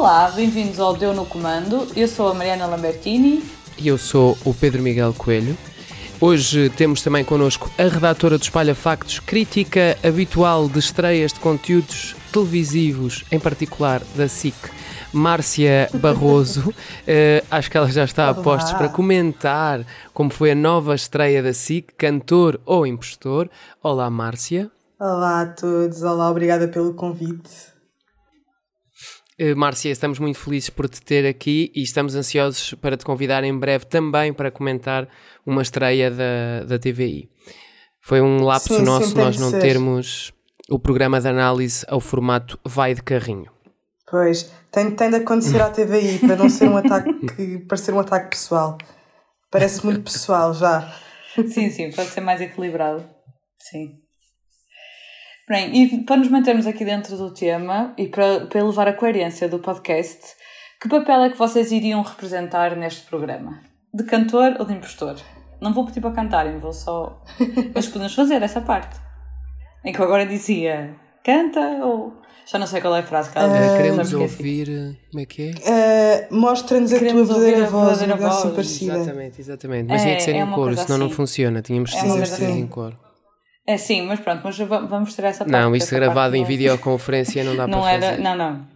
Olá, bem-vindos ao Deu no Comando. Eu sou a Mariana Lambertini. E eu sou o Pedro Miguel Coelho. Hoje temos também connosco a redatora do Espalha Factos, crítica habitual de estreias de conteúdos televisivos, em particular da SIC, Márcia Barroso. uh, acho que ela já está a postos para comentar como foi a nova estreia da SIC, cantor ou impostor. Olá, Márcia. Olá a todos, olá, obrigada pelo convite. Uh, Márcia, estamos muito felizes por te ter aqui e estamos ansiosos para te convidar em breve também para comentar uma estreia da, da TVI. Foi um lapso sim, nosso sim, nós não ser. termos o programa de análise ao formato vai de carrinho. Pois, tem, tem de acontecer à TVI para não ser um ataque, parecer um ataque pessoal. Parece muito pessoal já. Sim, sim, pode ser mais equilibrado. Sim. Bem, e para nos mantermos aqui dentro do tema e para, para elevar a coerência do podcast, que papel é que vocês iriam representar neste programa? De cantor ou de impostor? Não vou pedir para cantarem, vou só. Mas podemos fazer essa parte. Em que eu agora dizia canta ou. Já não sei qual é a frase que ela uh, Queremos ouvir. Como é que é? Uh, Mostra-nos a tua verdadeira voz, uma voz. Assim parecida. Exatamente, exatamente. Mas é, tinha que ser é em coro, senão assim. não funciona. Tínhamos de é ser assim. em coro. É sim, mas pronto, mas vamos ter essa parte. Não, isso gravado em videoconferência não dá não para era, fazer. Não, não.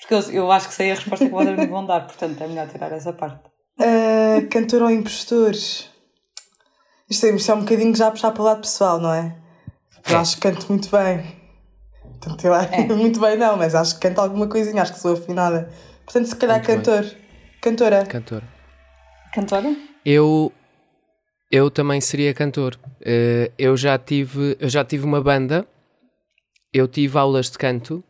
Porque eu, eu acho que sei a resposta que vocês me vão dar, portanto é melhor tirar essa parte. Uh, cantor ou impostor? Isto é, isto é um bocadinho já puxar para o lado pessoal, não é? Eu acho que canto muito bem. Portanto, eu é. muito bem não, mas acho que canto alguma coisinha, acho que sou afinada. Portanto, se calhar muito cantor. Bem. Cantora. Cantor. Cantora? Eu eu também seria cantor. Uh, eu, já tive, eu já tive uma banda, eu tive aulas de canto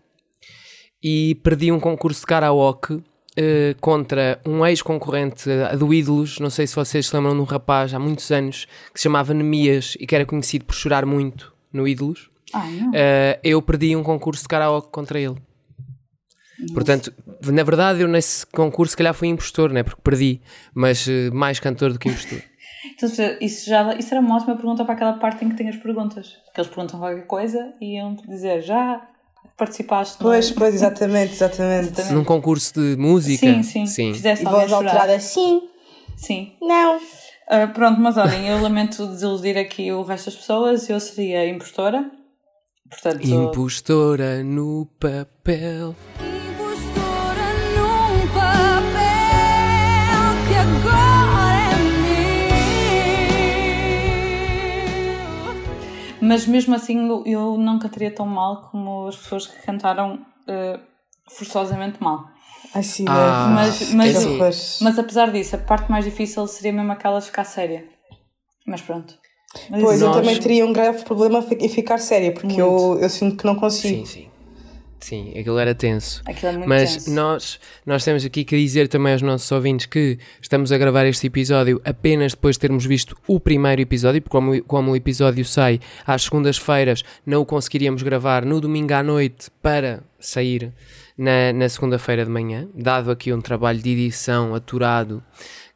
e perdi um concurso de karaoke uh, contra um ex-concorrente do Ídolos. Não sei se vocês se lembram de um rapaz há muitos anos que se chamava Nemias e que era conhecido por chorar muito no Ídolos. Ah, uh, eu perdi um concurso de karaoke contra ele. Nossa. Portanto, na verdade, eu nesse concurso, se calhar, fui impostor, né? Porque perdi, mas mais cantor do que impostor. Então, isso, já, isso era uma ótima pergunta para aquela parte em que tem as perguntas. Que eles perguntam qualquer coisa e iam dizer já participaste. Pois, no... pois, exatamente, exatamente, exatamente. Num concurso de música? Sim, sim. sim. Fizesse e voz alterada, sim. Sim. Não. Uh, pronto, mas olhem, eu lamento desiludir aqui o resto das pessoas. Eu seria impostora. Portanto... Impostora no papel. Mas mesmo assim eu nunca teria tão mal como as pessoas que cantaram uh, forçosamente mal. Ai sim, ah, mas, mas, é mas, mas, apesar disso, a parte mais difícil seria mesmo aquela de ficar séria. Mas pronto. Mas pois, nós... eu também teria um grave problema em ficar séria, porque eu, eu sinto que não consigo. Sim, sim. Sim, aquilo era tenso. Aquilo é muito Mas tenso. nós, nós temos aqui que dizer também aos nossos ouvintes que estamos a gravar este episódio apenas depois de termos visto o primeiro episódio, porque como, como o episódio sai às segundas-feiras, não o conseguiríamos gravar no domingo à noite para sair na, na segunda-feira de manhã, dado aqui um trabalho de edição aturado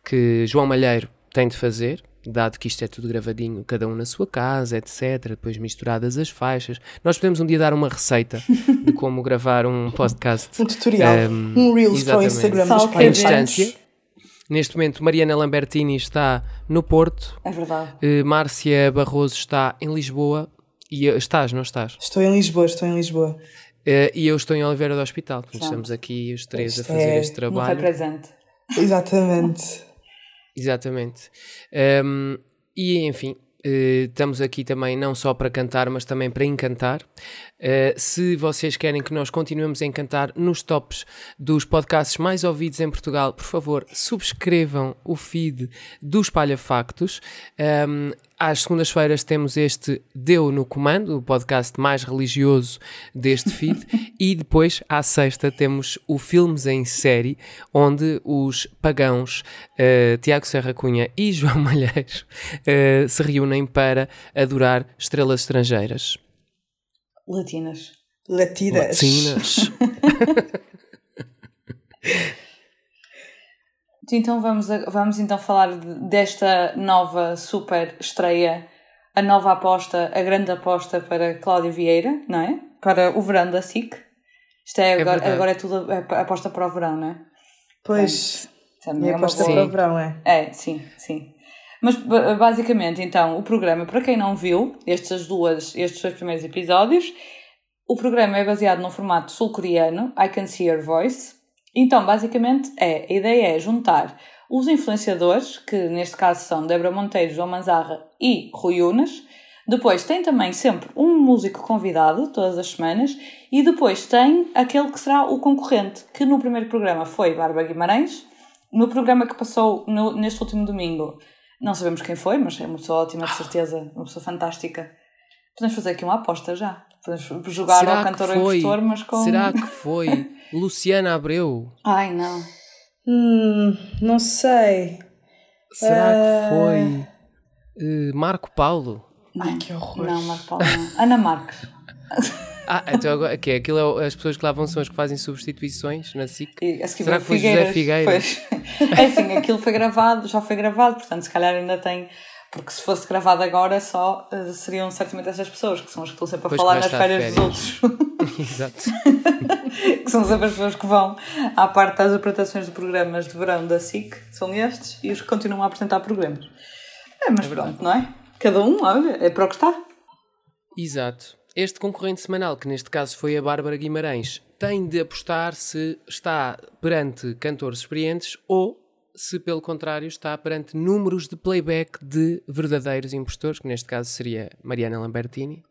que João Malheiro tem de fazer dado que isto é tudo gravadinho, cada um na sua casa, etc., depois misturadas as faixas. Nós podemos um dia dar uma receita de como gravar um podcast. um tutorial, um, um Reels para o Instagram dos Em distância. Neste momento, Mariana Lambertini está no Porto. É verdade. Uh, Márcia Barroso está em Lisboa. E estás, não estás? Estou em Lisboa, estou em Lisboa. Uh, e eu estou em Oliveira do Hospital. Portanto, estamos aqui os três este a fazer é... este trabalho. Não foi presente. Exatamente. Exatamente. Um, e enfim, Uh, estamos aqui também não só para cantar, mas também para encantar. Uh, se vocês querem que nós continuemos a encantar nos tops dos podcasts mais ouvidos em Portugal, por favor, subscrevam o feed do Espalha Factos. Um, às segundas-feiras temos este Deu no Comando, o podcast mais religioso deste feed, e depois, à sexta, temos o Filmes em Série, onde os pagãos uh, Tiago Serra Cunha e João Malheiros uh, se reúnem para adorar estrelas estrangeiras. Latinas. Latinas. Latinas. Então vamos, vamos então falar desta nova super estreia, a nova aposta, a grande aposta para Cláudia Vieira, não é? Para o verão da SIC. Isto é, É agora, verdade. agora é tudo é aposta para o verão, não é? Pois, Também e é uma aposta boa- para o verão, é. É, sim, sim. Mas ba- basicamente, então, o programa, para quem não viu estes, duas, estes dois primeiros episódios, o programa é baseado num formato sul-coreano, I Can See Your Voice. Então, basicamente, é, a ideia é juntar os influenciadores, que neste caso são Débora Monteiro, João Manzarra e Rui Unas. Depois tem também sempre um músico convidado, todas as semanas. E depois tem aquele que será o concorrente, que no primeiro programa foi Bárbara Guimarães. No programa que passou no- neste último domingo, não sabemos quem foi, mas é uma pessoa ótima, de certeza, uma pessoa fantástica. Podemos fazer aqui uma aposta já. Podemos jogar Será ao cantor ou impostor, mas com. Será que foi Luciana Abreu? Ai, não. Hum, não sei. Será Ah. que foi eh, Marco Paulo? Ai, que horror. Não, Marco Paulo, não. Ana Marques. Ah, então agora, que é, aquilo é, as pessoas que lá vão são as que fazem substituições na SIC? E seguir Será que foi José Figueiras. Pois. É assim, aquilo foi gravado, já foi gravado, portanto, se calhar ainda tem. Porque se fosse gravado agora, só eh, seriam certamente essas pessoas, que são as que estão sempre a Pois falar que nas férias, de dos outros. Exato. que são sempre as pessoas que vão à parte das apresentações de programas de verão da SIC, são estes, e os que continuam a apresentar programas. É, mas pronto, não é? Cada um, olha, é para o que está. Exato. Este concorrente semanal, que neste caso foi a Bárbara Guimarães, tem de apostar se está perante cantores experientes ou se, pelo contrário, está perante números de playback de verdadeiros impostores, que neste caso seria Mariana Lambertini.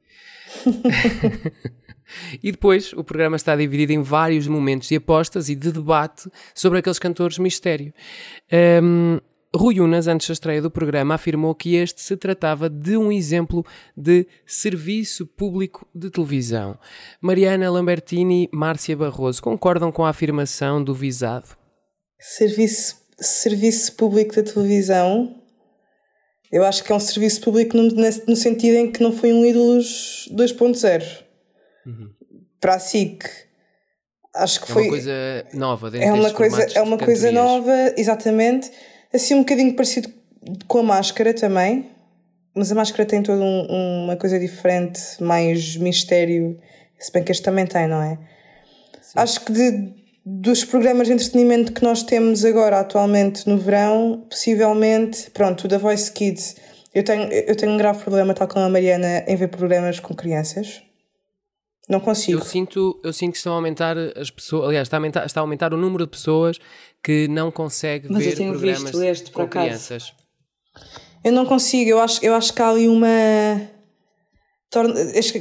e depois o programa está dividido em vários momentos de apostas e de debate sobre aqueles cantores mistério. Hum, Rui Unas, antes da estreia do programa, afirmou que este se tratava de um exemplo de serviço público de televisão. Mariana Lambertini e Márcia Barroso concordam com a afirmação do visado. Serviço, serviço público da televisão. Eu acho que é um serviço público no, no sentido em que não foi um ídolos 2.0. Para a SIC. Acho que É foi. uma coisa nova dentro é uma coisa, é de uma coisa nova, exatamente. Assim, um bocadinho parecido com a máscara também. Mas a máscara tem toda um- uma coisa diferente, mais mistério. Se bem que este também tem, não é? Acho que de, dos programas de entretenimento que nós temos agora, atualmente, no verão, possivelmente, pronto, o da Voice Kids. Eu tenho, eu tenho um grave problema, tal como a Mariana, em ver programas com crianças. Não consigo. Eu sinto, eu sinto que estão a aumentar as pessoas, aliás, está a aumentar, está a aumentar o número de pessoas que não consegue Mas eu ver tenho programas visto este, com crianças. Eu não consigo, eu acho, eu acho que há ali uma.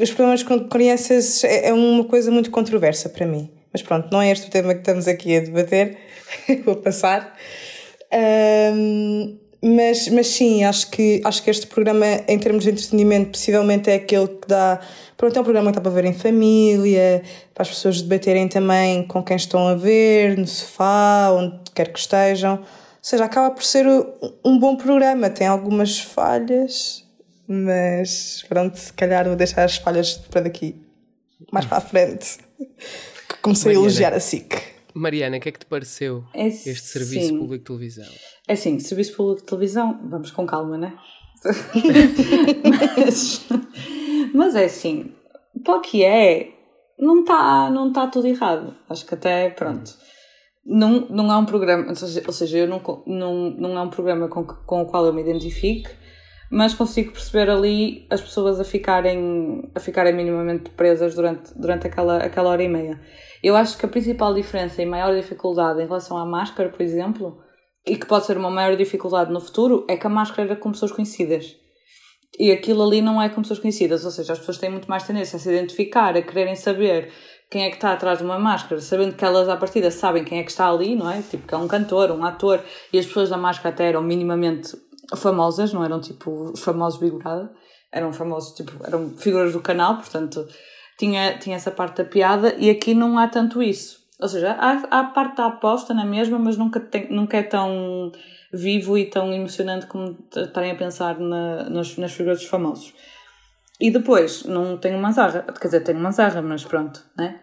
Os problemas com crianças é é uma coisa muito controversa para mim. Mas pronto, não é este o tema que estamos aqui a debater. Vou passar. Ahm, mas, mas sim, acho que, acho que este programa, em termos de entretenimento, possivelmente é aquele que dá. Pronto, é um programa que dá para ver em família, para as pessoas debaterem também com quem estão a ver, no sofá, onde quer que estejam. Ou seja, acaba por ser um- bom programa. Tem algumas falhas, mas pronto, se calhar vou deixar as falhas para daqui, mais para a frente. Que comecei Mariana. a elogiar a SIC. Mariana, o que é que te pareceu É este serviço sim. público de televisão? É assim, serviço público de televisão, vamos com calma, né? mas, mas é assim, para o que é, não está não tá tudo errado. Acho que até, pronto. Não, não é um programa, ou seja, eu não, não, não é um programa com, com o qual eu me identifique, mas consigo perceber ali as pessoas a ficarem, a ficarem minimamente presas durante, durante aquela, aquela hora e meia. Eu acho que a principal diferença e maior dificuldade em relação à máscara, por exemplo, e que pode ser uma maior dificuldade no futuro, é que a máscara era com pessoas conhecidas. E aquilo ali não é com pessoas conhecidas, ou seja, as pessoas têm muito mais tendência a se identificar, a quererem saber quem é que está atrás de uma máscara, sabendo que elas à partida sabem quem é que está ali, não é? Tipo, que é um cantor, um ator, e as pessoas da máscara até eram minimamente famosas, não eram tipo os famosos Big eram famosos, tipo, eram figuras do canal, portanto tinha, tinha essa parte da piada, e aqui não há tanto isso. Ou seja, há, há a parte da aposta na mesma, mas nunca, tem, nunca é tão vivo e tão emocionante como estarem a pensar na, nas, nas figuras dos famosos. E depois, não tenho uma zarra, quer dizer, tenho uma zarra, mas pronto, né?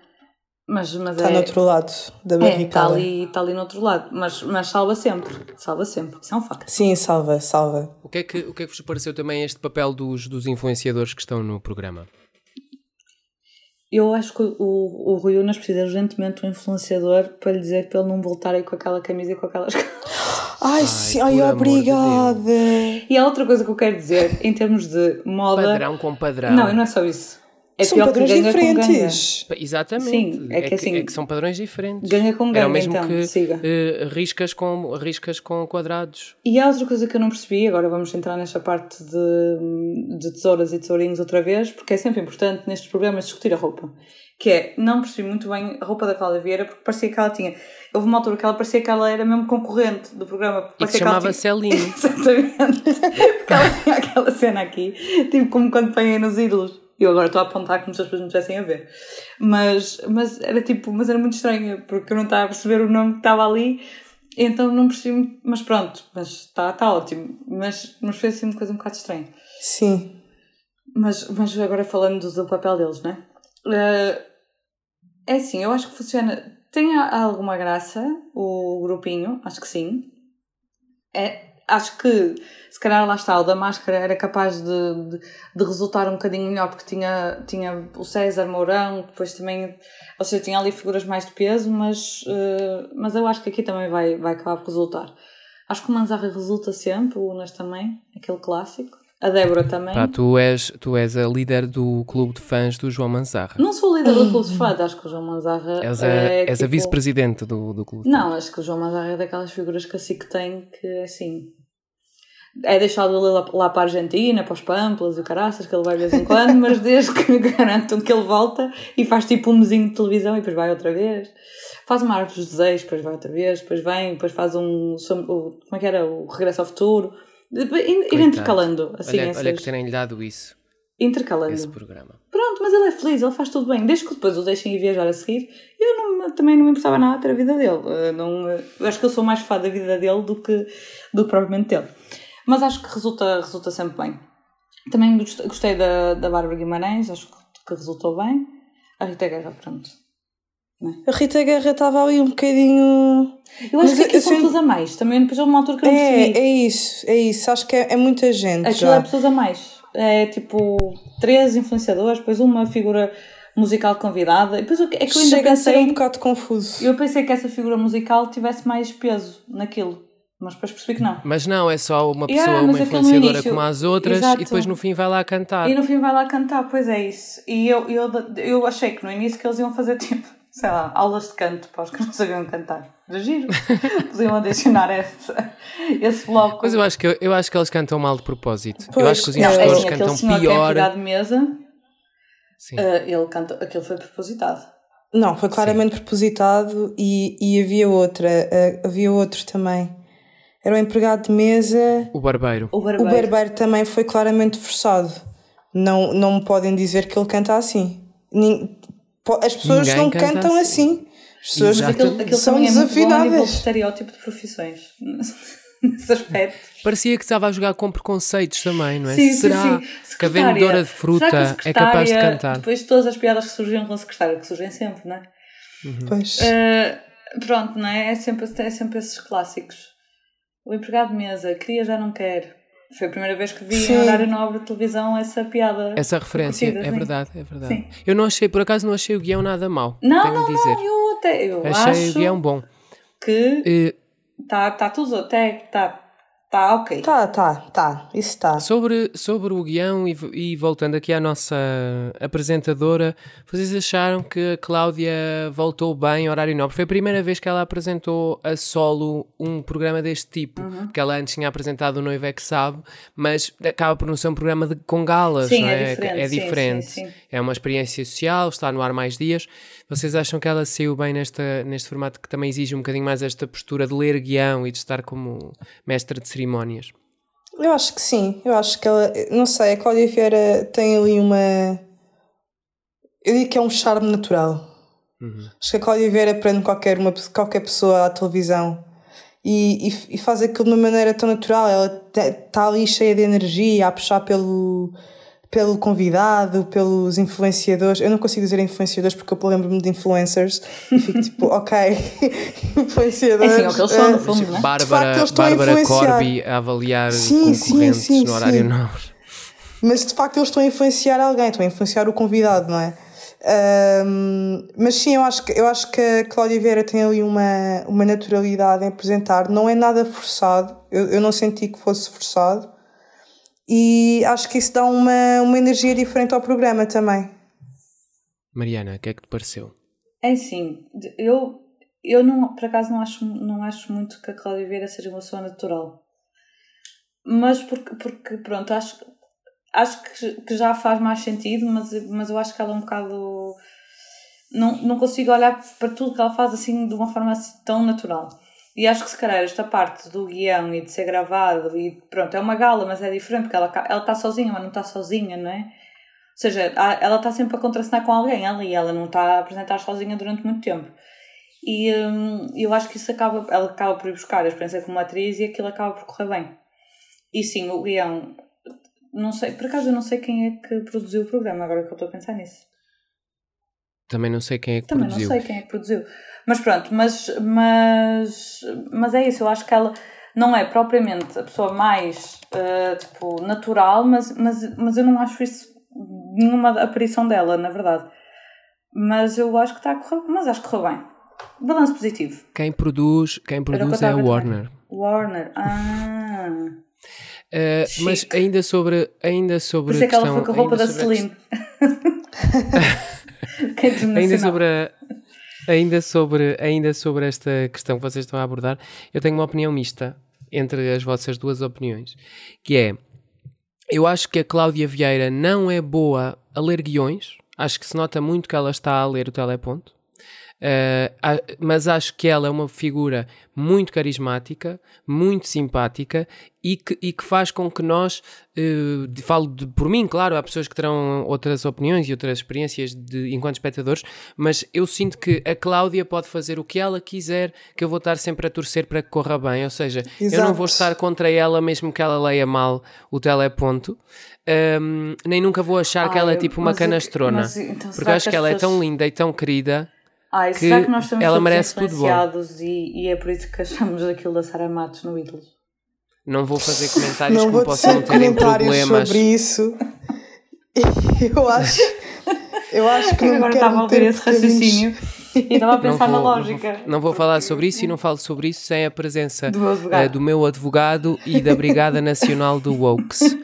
Mas, mas Está é, no outro lado da é, está barricada. ali, está ali no outro lado, mas, mas salva sempre, salva sempre, isso é um facto. Sim, salva, salva. O que é que, o que, é que vos pareceu também este papel dos, dos influenciadores que estão no programa? Eu acho que o, o Rui Unas precisa urgentemente de um influenciador para lhe dizer para ele não voltar aí com aquela camisa e com aquelas Ai, Ai, sim, ai, amor de obrigada. E há outra coisa que eu quero dizer em termos de moda. Padrão com padrão. Não, não é só isso. É São pior que padrões ganga com ganga. diferentes. Exatamente. Sim, é que assim, é que são padrões diferentes. ganga com Era ganga, o mesmo então, que siga. eh, riscas, com, riscas com quadrados. E há outra coisa que eu não percebi, agora vamos entrar nesta parte de, de tesouras e tesourinhos outra vez, porque é sempre importante nestes programas discutir a roupa. Que é, não percebi muito bem a roupa da Cláudia Vieira, porque parecia que ela tinha. Houve uma altura que ela parecia que ela era mesmo concorrente do programa. E que se ela chamava tinha- Celine. Exatamente. Porque ela tinha aquela cena aqui, tipo como quando põem nos ídolos. Eu agora estou a apontar como se as pessoas não tivessem a ver. Mas, mas era tipo, mas era muito estranho, porque eu não estava a perceber o nome que estava ali, então não percebi muito. Mas pronto, mas está tá ótimo. Mas, mas foi assim uma coisa um bocado estranha. Sim. Mas, mas agora falando do, do papel deles, né? Eh, é assim, eu acho que funciona. Tem alguma graça o grupinho, acho que sim. É, acho que se calhar lá está, o da máscara era capaz de, de, de resultar um bocadinho melhor porque tinha, tinha o César Mourão, depois também, ou seja, tinha ali figuras mais de peso, mas, eh, mas eu acho que aqui também vai, vai acabar por resultar. Acho que o Manzarra resulta sempre, o Unas também, aquele clássico. A Débora também. Pá, tu, és, tu és a líder do clube de fãs do João Manzarra. Não sou líder do Clube de Fãs, acho que o João Manzarra És a, é és a tipo- vice-presidente do, do clube. de Não, acho que o João Manzarra é daquelas figuras que assim que tem que é assim. É deixado ele lá, lá para a Argentina, para os Pamplas e o Caraças, que ele vai de vez em quando, mas desde que garantam que ele volta e faz tipo um mesinho de televisão e depois vai outra vez. Faz uma árvore dos desejos, depois vai outra vez, depois vem, depois faz um. Como é que era? O Regresso ao Futuro. Ir, intercalando, assim, olha, essas, olha que terem-lhe dado isso, intercalando. esse programa. Pronto, mas ele é feliz, ele faz tudo bem. Desde que depois o deixem ir viajar a seguir, eu não, também não me importava nada ter a vida dele. Eh, Não, eh, eu acho que eu sou mais fã da vida dele do que, do que propriamente dele. Mas acho que resulta, resulta sempre bem. Também gost- gostei da, da Bárbara Guimarães, acho que, que resultou bem. A Rita Guerra, pronto. A Rita Guerra estava ali um bocadinho. Eu acho Mas que aqui são pessoas a mais. Também depois houve uma altura que eu não percebi. É, é isso, é isso. Acho que é, é muita gente. Aquilo já. é pessoas a mais. É tipo três influenciadores, depois uma figura musical convidada. E depois é que eu ainda Chega a ser pensei. um bocado confuso. Eu pensei que essa figura musical tivesse mais peso naquilo, mas depois percebi que não. Mas não, é só uma pessoa, Yeah, uma influenciadora início- como as outras Exato. e depois no fim vai lá cantar. E no fim vai lá cantar, pois é isso. E eu, eu, eu achei que no início que eles iam fazer tipo, sei lá, aulas de canto para os que não sabiam cantar. Era giro. Podiam adicionar esse, esse bloco. Mas eu acho, que, eu acho que eles cantam mal de propósito. eu Pois, acho que os não, Não, é assim, cantam senhor que é pior. empregado de mesa, Sim. eh, ele canta, aquilo foi propositado. Não, foi claramente propositado e, e havia outra. eh, havia outro também. Era o empregado de mesa. O barbeiro. O O barbeiro. barbeiro também foi claramente forçado. Não, não me podem dizer que ele canta assim. As pessoas Ninguém não canta cantam assim. assim. As pessoas aquilo são também é desafinadas. estereótipo de profissões. Nesse aspecto. Parecia que estava a jogar com preconceitos também, não é? Sim, sim, Será sim. que a vendedora de fruta é capaz de cantar? Depois de todas as piadas que surgiram com a secretária, que surgem sempre, não é? Pois. Eh, pronto, não é? É sempre, é sempre esses clássicos. O empregado de mesa, queria, já não quer. Foi a primeira vez que vi Sim. em horário nobre de televisão essa piada. Essa referência, é verdade, é verdade. Sim. Eu não achei, por acaso não achei o guião nada mau. Não, tenho não, dizer. não, eu até eu achei acho o guião bom. que Eh, está tá tudo até tá, tá ok. Tá, tá, tá. Isso está. Sobre, sobre o guião e, e voltando aqui à nossa apresentadora, vocês acharam que a Cláudia voltou bem ao horário nobre? Foi a primeira vez que ela apresentou a solo um programa deste tipo, Uhum. porque ela antes tinha apresentado o Noivo é que Sabe, mas acaba por não ser um programa de, com galas, Sim, não é é? diferente, É diferente. sim, sim. É uma experiência social, está no ar mais dias. Vocês acham que ela saiu bem nesta, neste formato que também exige um bocadinho mais esta postura de ler guião e de estar como mestre de cerimónias? Eu acho que sim. Eu acho que ela. Não sei, a Cláudia Vieira tem ali uma. Eu digo que é um charme natural. Acho que a Cláudia Vieira prende qualquer, uma, qualquer pessoa à televisão e, e, e faz aquilo de uma maneira tão natural. Ela está ali cheia de energia, a puxar pelo, pelo convidado, pelos influenciadores. Eu não consigo dizer influenciadores porque eu lembro-me de influencers e fico tipo, ok, É influenciadores. assim, é o que eles são, no fundo, não é? facto, Bárbara, eles estão a Bárbara. Corby a avaliar Sim, sim, concorrentes sim, no horário sim. nobre. Mas de facto eles estão a influenciar alguém, estão a influenciar o convidado, não é? Um, mas sim, eu acho, que, eu acho que a Cláudia Vieira tem ali uma, uma naturalidade em apresentar, não é nada forçado, eu, eu não senti que fosse forçado, e acho que isso dá uma, uma energia diferente ao programa também. Mariana, o que é que te pareceu? É sim, eu, eu não, por acaso não acho, não acho muito que a Cláudia Vieira seja uma pessoa natural. Mas porque, porque pronto, acho, acho que, que já faz mais sentido, mas, mas eu acho que ela é um bocado. Não, não consigo olhar para tudo que ela faz assim de uma forma assim, tão natural. E acho que se calhar esta parte do guião e de ser gravado e pronto, é uma gala, mas é diferente porque ela está sozinha, mas não está sozinha, não é? Ou seja, ela está sempre a contracenar com alguém ali, ela não está a apresentar sozinha durante muito tempo. E hum, eu acho que isso acaba, ela acaba por ir buscar a experiência como atriz e aquilo acaba por correr bem. E sim, o guião, não sei, por acaso eu não sei quem é que produziu o programa, agora que eu estou a pensar nisso. Também não sei quem é que Também produziu. Também não sei quem é que produziu. Mas pronto, mas, mas, mas é isso, eu acho que ela não é propriamente a pessoa mais uh, tipo, natural, mas, mas, mas eu não acho isso nenhuma aparição dela, na verdade. Mas eu acho que está a correr, mas acho que correu bem. Balanço positivo. Quem produz, quem produz é a Warner. Warner, ah. Uh, mas ainda sobre ainda sobre Por isso é que ela foi com a roupa da Ainda sobre a, ainda sobre ainda sobre esta questão que vocês estão a abordar, eu tenho uma opinião mista entre as vossas duas opiniões, que é eu acho que a Cláudia Vieira não é boa a ler guiões. Acho que se nota muito que ela está a ler o teleponto. Uh, mas acho que ela é uma figura muito carismática, muito simpática e que, e que faz com que nós, uh, falo de, por mim, claro, há pessoas que terão outras opiniões e outras experiências de, enquanto espectadores, mas eu sinto que a Cláudia pode fazer o que ela quiser, que eu vou estar sempre a torcer para que corra bem, ou seja, Exato. eu não vou estar contra ela mesmo que ela leia mal o teleponto. Um, nem nunca vou achar que ela é tipo uma canastrona, mas, então, porque eu acho que, que ela pessoas... é tão linda e tão querida Ai, que será que nós estamos ela merece tudo bom. E, e é por isso que achamos aquilo da Sara Matos no Ídolos? Não vou fazer comentários não que possam terem problemas. sobre isso. Eu acho, eu acho que não Agora estava a ouvir esse raciocínio e estava a pensar vou, na lógica. Não vou, não vou, falar sobre isso e não falo sobre isso sem a presença do, uh, do meu advogado e da Brigada Nacional do Wokes. Uh,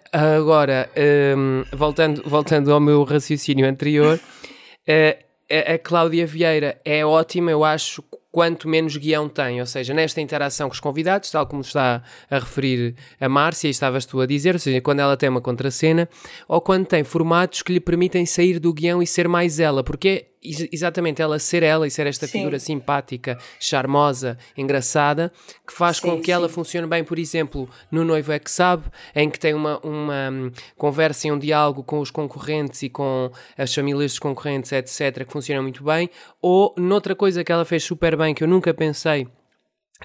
agora, um, voltando, voltando ao meu raciocínio anterior, uh, a, Cláudia Vieira é ótima, eu acho, quanto menos guião tem, ou seja, nesta interação com os convidados, tal como está a referir a Márcia e estavas tu a dizer, ou seja, quando ela tem uma contracena, ou quando tem formatos que lhe permitem sair do guião e ser mais ela, porque é exatamente ela ser ela e ser esta sim. figura simpática, charmosa, engraçada, que faz sim, com que sim. ela funcione bem, por exemplo, no Noivo é que Sabe, em que tem uma, uma hum, conversa e um diálogo com os concorrentes e com as famílias dos concorrentes, etc., que funciona muito bem, ou noutra coisa que ela fez super bem, que eu nunca pensei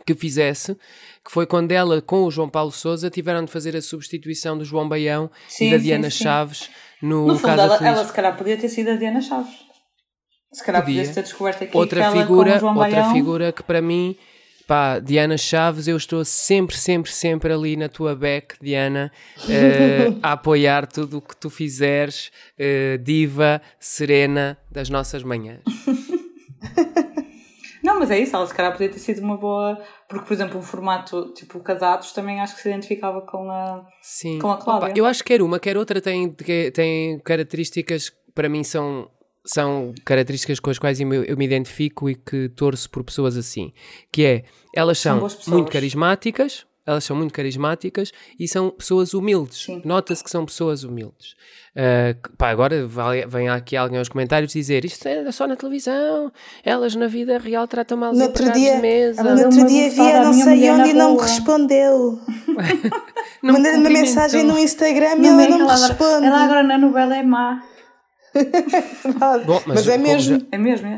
que fizesse, que foi quando ela com o João Paulo Souza tiveram de fazer a substituição do João Baião e da Diana Chaves no, no fundo, ela, ela se calhar podia ter sido a Diana Chaves. Se calhar podia ter descoberto aqui outra figura, outra figura que para mim, pá, Diana Chaves, eu estou sempre, sempre, sempre ali na tua back, Diana, uh, a apoiar tudo o que tu fizeres, uh, diva, serena das nossas manhãs. Não, mas é isso, ela se calhar podia ter sido uma boa. Porque, por exemplo, um formato tipo casados também acho que se identificava com a, Sim. Com a Cláudia. Opa, eu acho que quer uma, quer outra tem, tem características que para mim são são características com as quais eu me, eu me, identifico e que torço por pessoas assim, que é, elas são, são muito carismáticas, elas são muito carismáticas e são pessoas humildes. Nota-se que são pessoas humildes. Uh, pá, agora vem aqui alguém aos comentários dizer isto é só na televisão, elas na vida real tratam mal os dia, de mesa. No outro dia via não sei onde e não me respondeu. Mandei-lhe uma mensagem no Instagram e ela não me responde. Ela agora na novela é má. Bom, mas, mas, é mesmo. Já... É mesmo, é.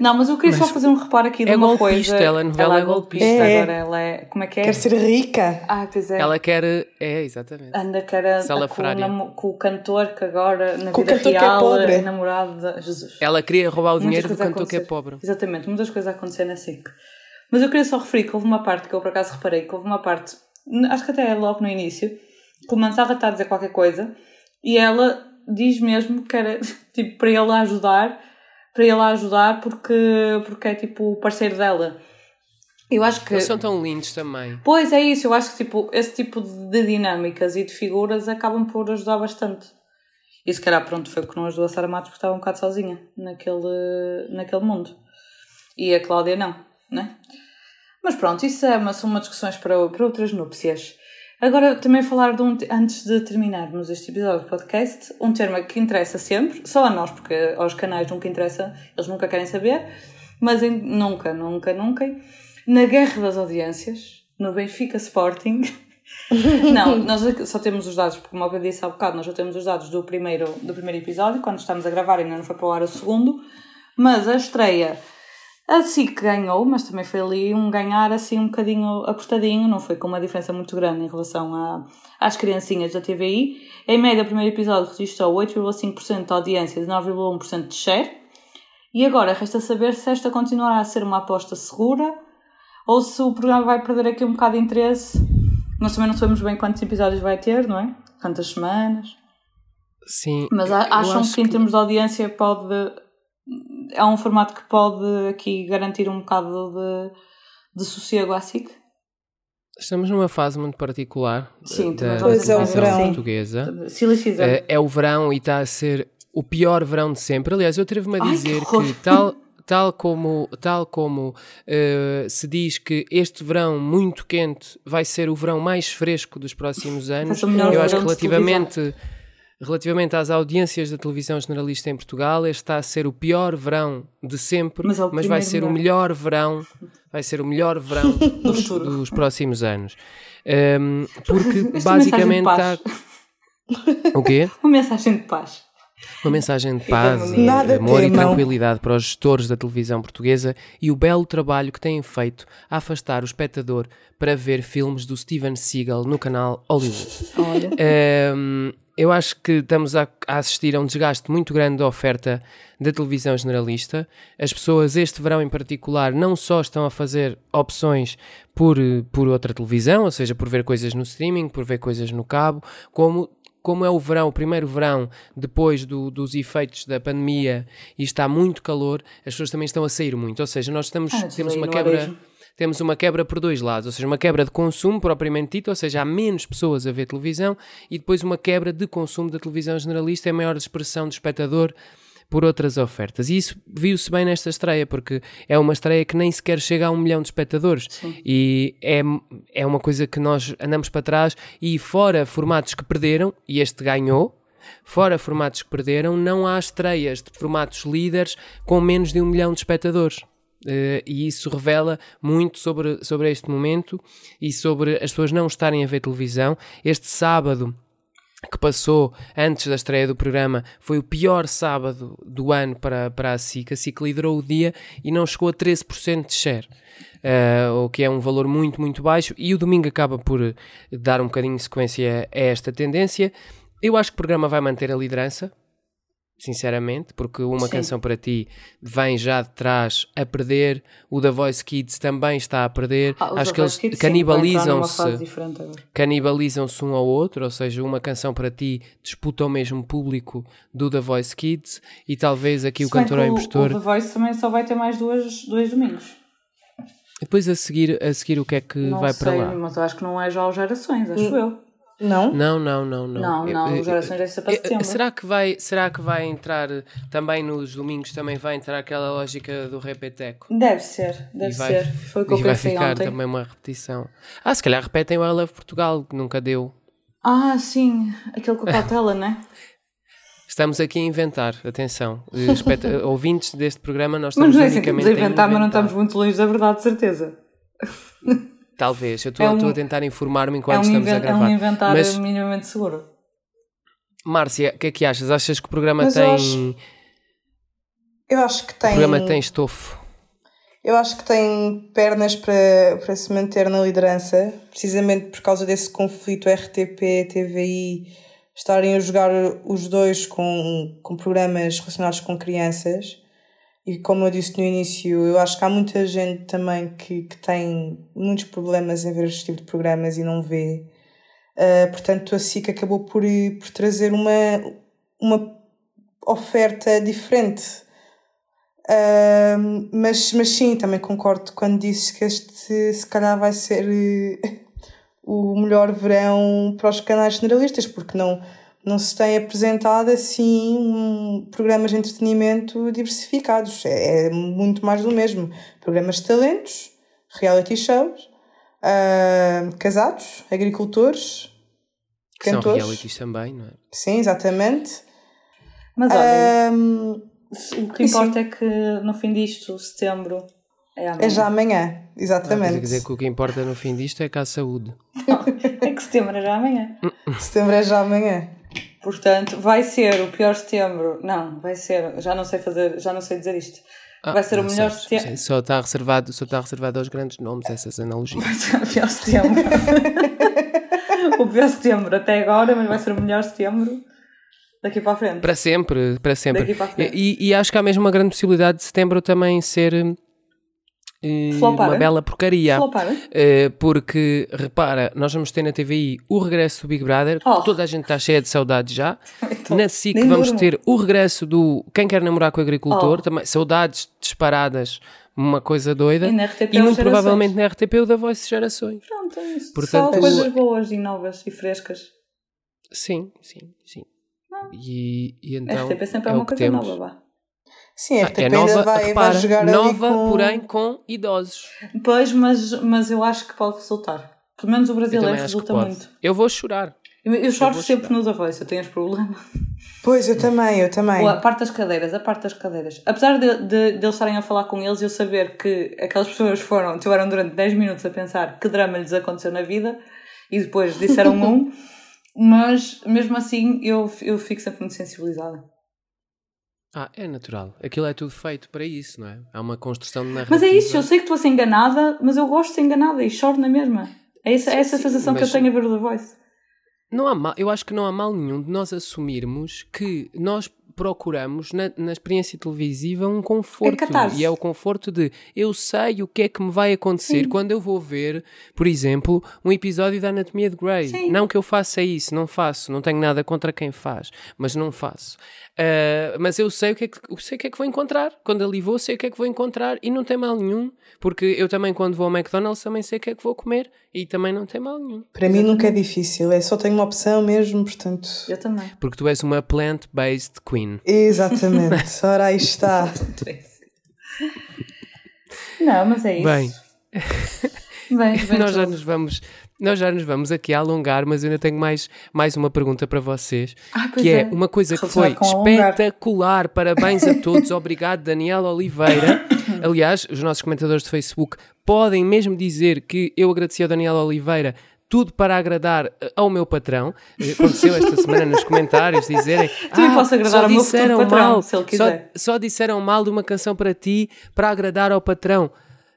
Não, mas eu queria mas só fazer um reparo aqui de é uma golpista, coisa. Ela, novela ela é golpista. É. Agora ela é. Como é que é? Quer ser rica. Ah, pois é. Ela quer. É, exatamente. Anda quer a, com, com, o cantor que agora, na com vida real, é, é namorado de Jesus. Ela queria roubar o dinheiro do cantor que é pobre. Exatamente, muitas coisas acontecendo assim. Mas eu queria só referir que houve uma parte que eu por acaso reparei, que houve uma parte, acho que até é logo no início, que o Mansara está a dizer qualquer coisa e ela diz mesmo que era tipo para ele ajudar, para ele ajudar porque, porque é tipo o parceiro dela. Eu acho que. Eles são tão lindos também. Pois é isso, eu acho que tipo, esse tipo de dinâmicas e de figuras acabam por ajudar bastante. E se calhar, pronto, foi o que não ajudou a Sara Matos porque estava um bocado sozinha naquele, naquele mundo. E a Cláudia não, né? Mas pronto, isso é uma, são uma discussões para, para outras núpcias. Agora, também falar de um, antes de terminarmos este episódio do podcast, um termo que interessa sempre, só a nós, porque aos canais nunca interessa, eles nunca querem saber, mas em, nunca, nunca, nunca, na guerra das audiências, no Benfica Sporting, não, nós só temos os dados, porque como eu disse há bocado, nós já temos os dados do primeiro, do primeiro episódio, quando estamos a gravar ainda não foi para o ar o segundo, mas a estreia a SIC ganhou, mas também foi ali um ganhar assim um bocadinho apertadinho, não foi com uma diferença muito grande em relação a, às criancinhas da TVI. Em média, o primeiro episódio registrou 8,5% de audiência e 9,1% de share. E agora resta saber se esta continuará a ser uma aposta segura ou se o programa vai perder aqui um bocado de interesse. Nós também não sabemos bem quantos episódios vai ter, não é? Quantas semanas. Sim. Mas acham que, que em termos de audiência pode é um formato que pode aqui garantir um bocado de, de sossego à SIC? Estamos numa fase muito particular Sim, da, da é o verão. portuguesa. É, é o verão e está a ser o pior verão de sempre. Aliás, eu atrevo-me a dizer Ai, que, que tal, tal como, tal como uh, se diz que este verão muito quente vai ser o verão mais fresco dos próximos anos, eu acho que relativamente Relativamente às audiências da televisão generalista em Portugal, este está a ser o pior verão de sempre, mas, é mas vai ser o melhor verão, vai ser o melhor verão dos, dos próximos anos. Um, porque basicamente está. O quê? Uma mensagem de paz. Uma mensagem de paz, e amor e tranquilidade para os gestores da televisão portuguesa e o belo trabalho que têm feito a afastar o espectador para ver filmes do Steven Seagal no canal Hollywood. Olha. Um, eu acho que estamos a, a, assistir a um desgaste muito grande da oferta da televisão generalista. As pessoas, este verão em particular, não só estão a fazer opções por, por outra televisão, ou seja, por ver coisas no streaming, por ver coisas no cabo, como como é o verão, o primeiro verão, depois do, dos efeitos da pandemia e está muito calor, as pessoas também estão a sair muito. Ou seja, nós estamos, ah, temos uma quebra temos uma quebra por dois lados, ou seja, uma quebra de consumo propriamente dito, ou seja, há menos pessoas a ver televisão, e depois uma quebra de consumo da televisão generalista, é maior expressão do espectador por outras ofertas. E isso viu-se bem nesta estreia, porque é uma estreia que nem sequer chega a um milhão de espectadores. Sim. E é, é uma coisa que nós andamos para trás e fora formatos que perderam, e este ganhou, fora formatos que perderam, não há estreias de formatos líderes com menos de um milhão de espectadores. Uh, e isso revela muito sobre, sobre este momento e sobre as pessoas não estarem a ver televisão. Este sábado que passou antes da estreia do programa foi o pior sábado do ano para, para a SIC. A SIC liderou o dia e não chegou a 13% de share. Uh, o que é um valor muito, muito baixo, e o domingo acaba por dar um bocadinho de sequência a esta tendência. Eu acho que o programa vai manter a liderança, sinceramente, porque uma Sim. canção para ti vem já de trás a perder, o da Voice Kids também está a perder. Ah, Acho que eles canibalizam-se canibalizam-se um ao outro, ou seja, uma canção para ti disputa o mesmo público do da Voice Kids e talvez aqui Se o cantor ao impostor. O, o The Voice também só vai ter mais duas, dois domingos. Depois a seguir, a seguir o que é que não vai sei, para lá? Mas eu acho que não é já as gerações, acho hum. eu. Não? Não, não, não, não. Não, não, gerações deve ser para setembro. Será que, vai, será que vai entrar também nos domingos, também vai entrar aquela lógica do repeteco? Deve ser, deve vai, ser. Foi o que eu pensei vai ficar ontem. também uma repetição. Ah, se calhar repetem o I Love Portugal, que nunca deu. Ah, sim, aquele com a cautela, né? Estamos aqui a inventar, atenção. ouvintes deste programa, nós estamos mas não é assim, unicamente a inventar, a inventar. Mas não estamos muito longe da verdade, de certeza. Talvez, eu estou é um, a tentar informar-me enquanto é um estamos a gravar. É um inventário Mas, minimamente seguro. Márcia, o que é que achas? Achas que o programa Mas tem. Eu acho, eu acho que tem. O programa tem estofo. Eu acho que tem pernas para, para se manter na liderança, precisamente por causa desse conflito RTP-TVI estarem a jogar os dois com, com programas relacionados com crianças. E como eu disse no início, eu acho que há muita gente também que, que tem muitos problemas em ver este tipo de programas e não vê. Uh, portanto, a SIC acabou por, por trazer uma, uma oferta diferente. Uh, mas, mas sim, também concordo quando dizes que este se calhar vai ser uh, o melhor verão para os canais generalistas, porque não, não se tem apresentado assim um, programas de entretenimento diversificados. É, é, muito mais do mesmo. Programas de talentos, reality shows, uh, casados, agricultores, que cantores. São realities também, não é? Sim, exatamente. Mas olha, um, o que importa sim. é que no fim disto, setembro, é amanhã. É já amanhã, exatamente. quer dizer que o que importa no fim disto é cá a saúde. Não, é que setembro é já amanhã. setembro é já amanhã. Portanto, vai ser o pior setembro. Não, vai ser. Já não sei fazer, já não sei dizer isto. Ah, vai ser o melhor setembro. Só está reservado, só está reservado aos grandes nomes essas analogias. Vai ser o pior setembro. o pior setembro até agora, mas vai ser o melhor setembro daqui para a frente. Para sempre, para sempre. Daqui para. E, e acho que há mesmo uma grande possibilidade de setembro também ser Flopar, uma bela porcaria. Flopar. Uh, porque, repara, nós vamos ter na TVI o regresso do Big Brother, oh. toda a gente está cheia de saudades já. Então, na SIC vamos durmo. ter o regresso do Quem Quer Namorar com o Agricultor, oh. também saudades disparadas, uma coisa doida. E, na RTP e muito provavelmente na RTP o da Voice Gerações. Pronto, é isso. Portanto, Só coisas boas e novas e frescas. Sim, sim, sim. E, e então. A RTP sempre é, é uma coisa temos. nova, vá. Sim, a RTP é nova, ainda vai, repara, vai jogar nova, ali com... porém com idosos. Pois, mas, mas eu acho que pode resultar. Pelo menos o brasileiro resulta muito. Eu vou chorar. Eu, eu choro eu sempre chorar. nos avós, eu tenho esse problema. Pois, eu também, eu também. a parte das cadeiras, a parte das cadeiras. Apesar de, de, de eles estarem a falar com eles, eu saber que aquelas pessoas foram, tiveram durante 10 minutos a pensar que drama lhes aconteceu na vida e depois disseram um, mas mesmo assim eu, eu fico sempre muito sensibilizada. Ah, é natural. Aquilo é tudo feito para isso, não é? Há uma construção de narrativa. Mas é isso, eu sei que estou a ser enganada, mas eu gosto de ser enganada e choro na mesma. É essa, sim, essa sim, sensação que eu tenho a ver o The Voice. Não há mal, eu acho que não há mal nenhum de nós assumirmos que nós procuramos na, na experiência televisiva um conforto. É e é o conforto de eu sei o que é que me vai acontecer Sim. quando eu vou ver, por exemplo, um episódio da Anatomia de Grey. Sim. Não que eu faça isso, não faço, não tenho nada contra quem faz, mas não faço. Uh, mas eu sei o, que é que, sei o que é que vou encontrar. Quando ali vou, sei o que é que vou encontrar e não tem mal nenhum, porque eu também, quando vou ao McDonald's, também sei o que é que vou comer e também não tem mal nenhum. Para mim nunca é difícil, é só tenho uma opção mesmo, portanto. Eu também. Porque tu és uma plant-based queen. Exatamente, ora aí está. não, mas é isso. Bem. Bem, bem nós já nos vamos nós já nos vamos aqui alongar, mas eu ainda tenho mais, mais uma pergunta para vocês, ah, que é, é, uma coisa que foi espetacular. Parabéns a todos, obrigado Daniel Oliveira. Aliás, os nossos comentadores de Facebook podem mesmo dizer que eu agradeci ao Daniel Oliveira tudo para agradar eh, ao meu patrão. Aconteceu esta semana nos comentários dizerem tu ah, posso agradar ao disseram meu patrão, mal, se ele quiser. Só, só, disseram mal de uma canção para ti para agradar ao patrão.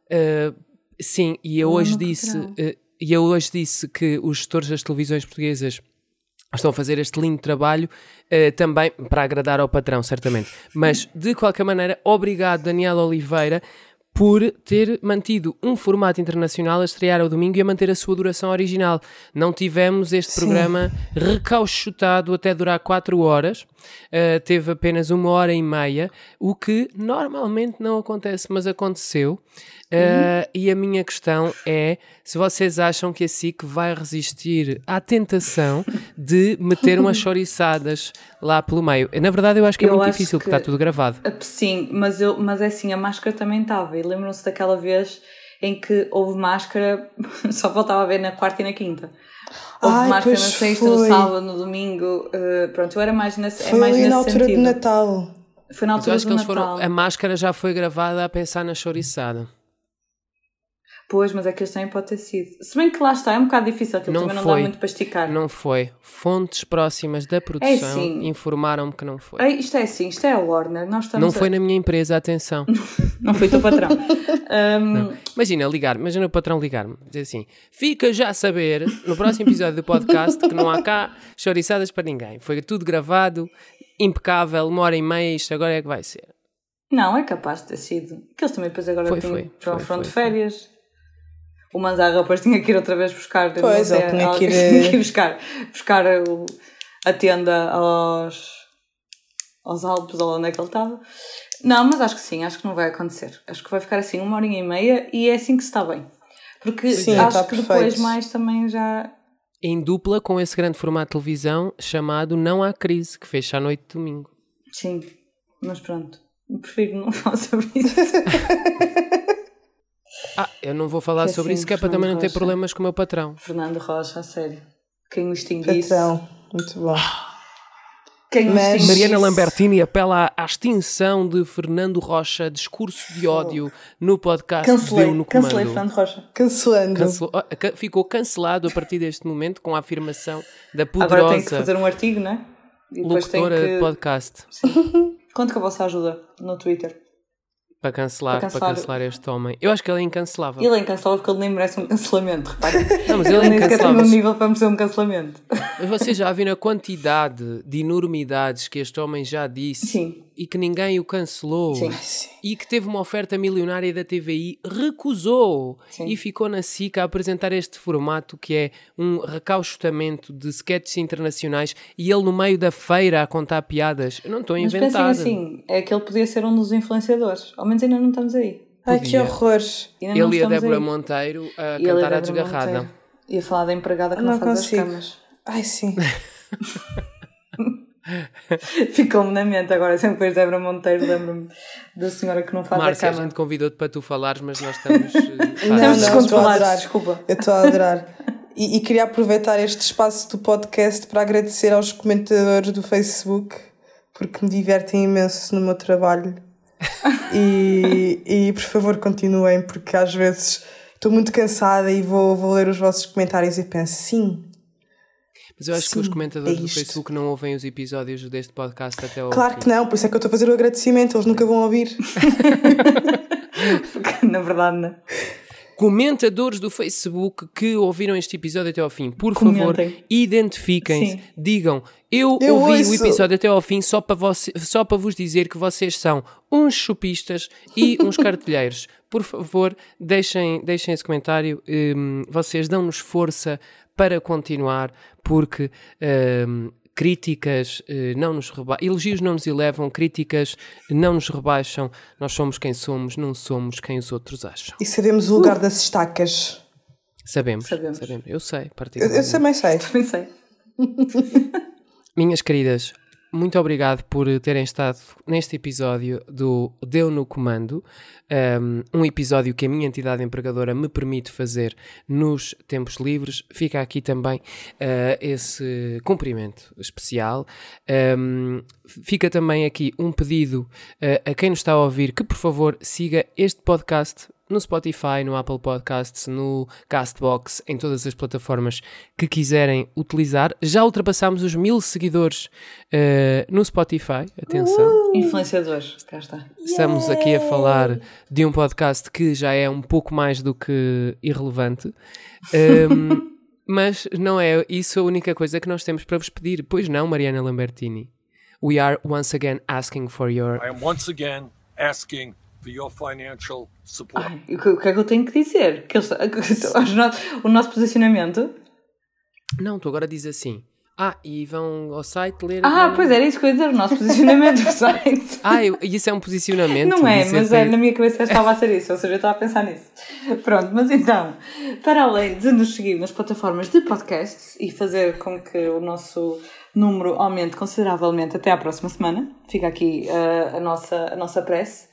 Uh, sim, e eu hoje disse, uh, e eu hoje disse que os gestores das televisões portuguesas estão a fazer este lindo trabalho uh, também para agradar ao patrão, certamente. Mas, de qualquer maneira, obrigado, Daniel Oliveira, por ter mantido um formato internacional a estrear ao domingo e a manter a sua duração original. Não tivemos este Sim. programa recauchutado até durar 4 horas, uh, teve apenas uma hora e meia, o que normalmente não acontece, mas aconteceu. Uh, e a minha questão é se vocês acham que a SIC vai resistir à tentação de meter umas choriçadas lá pelo meio. Na verdade, eu acho que é eu muito difícil, que, porque está tudo gravado. Sim, mas, eu, mas é assim, a máscara também estava. E lembram-se daquela vez em que houve máscara, só faltava a ver na quarta e na quinta. Houve Ai, máscara na sexta, no sábado, no domingo. Uh, pronto, eu era mais, nesse, foi é mais nesse na altura sentido. de Natal. Foi na altura eu acho do que eles Natal. foram. A máscara já foi gravada a pensar na choriçada. Pois, mas é que este também pode ter sido. Se bem que lá está, é um bocado difícil, aquilo não também não foi, dá muito para esticar. Não foi. Fontes próximas da produção assim. informaram-me que não foi. É, isto é assim, isto é a Warner. Nós estamos não a... foi na minha empresa, atenção. não foi o teu patrão. um... Imagina ligar, imagina o patrão ligar-me, dizer assim: fica já a saber no próximo episódio do podcast que não há cá choriçadas para ninguém. Foi tudo gravado, impecável, uma hora e meia, isto agora é que vai ser. Não, é capaz de ter sido. Que eles também depois agora foi, têm foi, para foi, front de foi, férias. O Manzarra depois tinha que ir outra vez buscar. Pois, ele tinha que ir... tinha que ir buscar, buscar o, a tenda aos, aos Alpes ou onde é que ele estava. Não, mas acho que sim, acho que não vai acontecer. Acho que vai ficar assim uma horinha e meia e é assim que se está bem. Porque Sim, acho que perfeito. depois mais também já. Em dupla com esse grande formato de televisão chamado Não Há Crise, que fecha à noite de domingo. Sim, mas pronto. Prefiro não falar sobre isso. Ah, eu não vou falar Que é sobre assim, isso, que é para também não ter Rocha. problemas com o meu patrão. Fernando Rocha, a sério. Quem o extinguisse. Patrão. Muito bom. Quem Mas- extinguisse. Mariana Lambertini apela à extinção de Fernando Rocha, discurso de ódio no podcast Cancelei, Deu no Comando. cancelei Fernando Rocha. Cancelando. Cancelou- ca- ficou cancelado a partir deste momento com a afirmação da Agora tenho que poderosa fazer um artigo, né? E depois tenho locutora que. de podcast Conto com a vossa ajuda no Twitter. Para cancelar, Para para cancelar. cancelar este homem. Eu acho que ele é incancelável. Ele é incancelável porque ele nem merece um cancelamento, reparem. Não, mas ele é nem sequer tem um nível para merecer um cancelamento. Mas vocês já viram a quantidade de enormidades que este homem já disse Sim. E que ninguém o cancelou Sim. Sim. e que teve uma oferta milionária da TVI, recusou Sim. e ficou na SICA a apresentar este formato que é um recauchutamento de sketches internacionais e ele no meio da feira a contar piadas. Eu não estou a inventar. assim, é que ele podia ser um dos influenciadores. Ao menos ainda não estamos aí. Ai, que Podia. horror. Ainda não Ele e a Débora aí. Monteiro a E e a cantar a Débora desgarrada. Monteiro. Ia falar da empregada que não, Não faz consigo. as camas. Ai, sim. Ficou-me na mente agora, sempre que vejo Débora Monteiro, lembro-me da senhora que não faz Márcia, a a cama. gente convidou-te para tu falares, mas nós estamos. eh, Não, Estamos a descontrolados, adorar. desculpa. Eu estou a adorar. E, e queria aproveitar este espaço do podcast para agradecer aos comentadores do Facebook, porque me divertem imenso no meu trabalho. E, e por favor continuem, porque às vezes estou muito cansada e vou, vou ler os vossos comentários e penso, sim, Mas eu acho que os Sim, comentadores é do. Facebook não ouvem os episódios deste podcast até ao claro fim. que não, por isso é que eu estou a fazer o agradecimento, eles nunca vão ouvir. Na verdade, não. Comentadores do Facebook que ouviram este episódio até ao fim, por favor, Comentem. identifiquem-se, Sim. digam. Eu, Eu ouvi o ouço. episódio até ao fim só para, você, só para vos dizer que vocês são uns chupistas e uns cartilheiros. Por favor, deixem, deixem esse comentário. hum, vocês dão-nos força para continuar, porque hum, críticas eh, não nos rebaixam, elogios não nos elevam, críticas não nos rebaixam. Nós somos quem somos, não somos quem os outros acham. E sabemos o lugar das estacas. Sabemos, Sabemos. sabemos. Eu sei, Eu, eu particularmente. também sei. Pensei. Minhas queridas, muito obrigado por terem estado neste episódio do Deu no Comando, um, episódio que a minha entidade empregadora me permite fazer nos tempos livres. Fica aqui também uh, esse cumprimento especial. Fica também aqui um pedido uh, a quem nos está a ouvir que, por favor, siga este podcast no Spotify, no Apple Podcasts, no Castbox, em todas as plataformas que quiserem utilizar. Já ultrapassámos os mil seguidores eh, no Spotify, atenção. Influenciadores, cá está. Estamos aqui a falar de um podcast que já é um pouco mais do que irrelevante. Ehm, mas não é isso a única coisa que nós temos para vos pedir. Pois não, Mariana Lambertini. We are once again asking for your I am once again asking for your financial support. Ai, o que, o que é que eu tenho que dizer? Que eles- o nosso posicionamento. Não, tu agora diz assim. Ah, e vão ao site ler. Ah, pois era isso que eu ia dizer, o nosso posicionamento do site. Ah, eu- isso é um posicionamento. Não é, isso mas é, na minha cabeça estava a ser isso, ou seja, eu estava a pensar nisso. Pronto, mas então, para além de nos seguir nas plataformas de podcasts e fazer com que o nosso número aumente consideravelmente até à próxima semana, fica aqui uh, a, nossa, a nossa prece,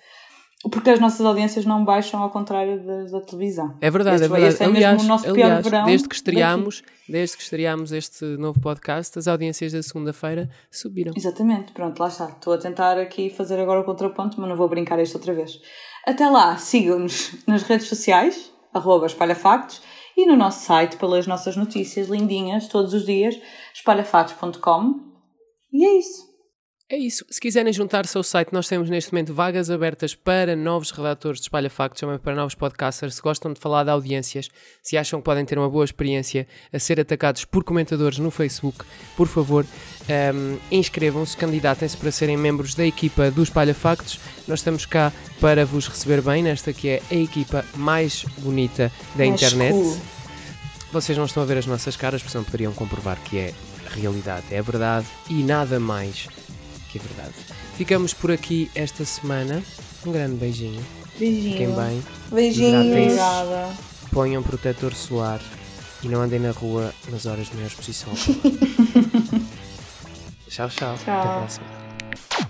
porque as nossas audiências não baixam ao contrário das da televisão. É verdade, Este é vai- verdade. Este é aliás, aliás desde que daqui. estreámos, desde que estreámos este novo podcast, as audiências da segunda-feira subiram. Exatamente, pronto, lá está. Estou a tentar aqui fazer agora o contraponto, mas não vou brincar isto outra vez. Até lá, sigam-nos nas redes sociais, arroba espalhafactos, e no nosso site pelas nossas notícias lindinhas, todos os dias, espalhafactos.com. E é isso. É isso. Se quiserem juntar-se ao site, nós temos neste momento vagas abertas para novos redatores de Espalha Factos, também para novos podcasters. Se gostam de falar de audiências, se acham que podem ter uma boa experiência a ser atacados por comentadores no Facebook, por favor, ehm, inscrevam-se, candidatem-se para serem membros da equipa do Espalha Factos. Nós estamos cá para vos receber bem nesta que é a equipa mais bonita da Mais internet. cool. Vocês não estão a ver as nossas caras, porque não poderiam comprovar que é realidade, é verdade e nada mais que é verdade. Ficamos por aqui esta semana. Um grande beijinho. Beijinho. Fiquem bem. Beijinhos. Hidratem-se. Obrigada. Ponham protetor solar e não andem na rua nas horas de maior exposição. tchau, tchau. Até a Tchau. próxima.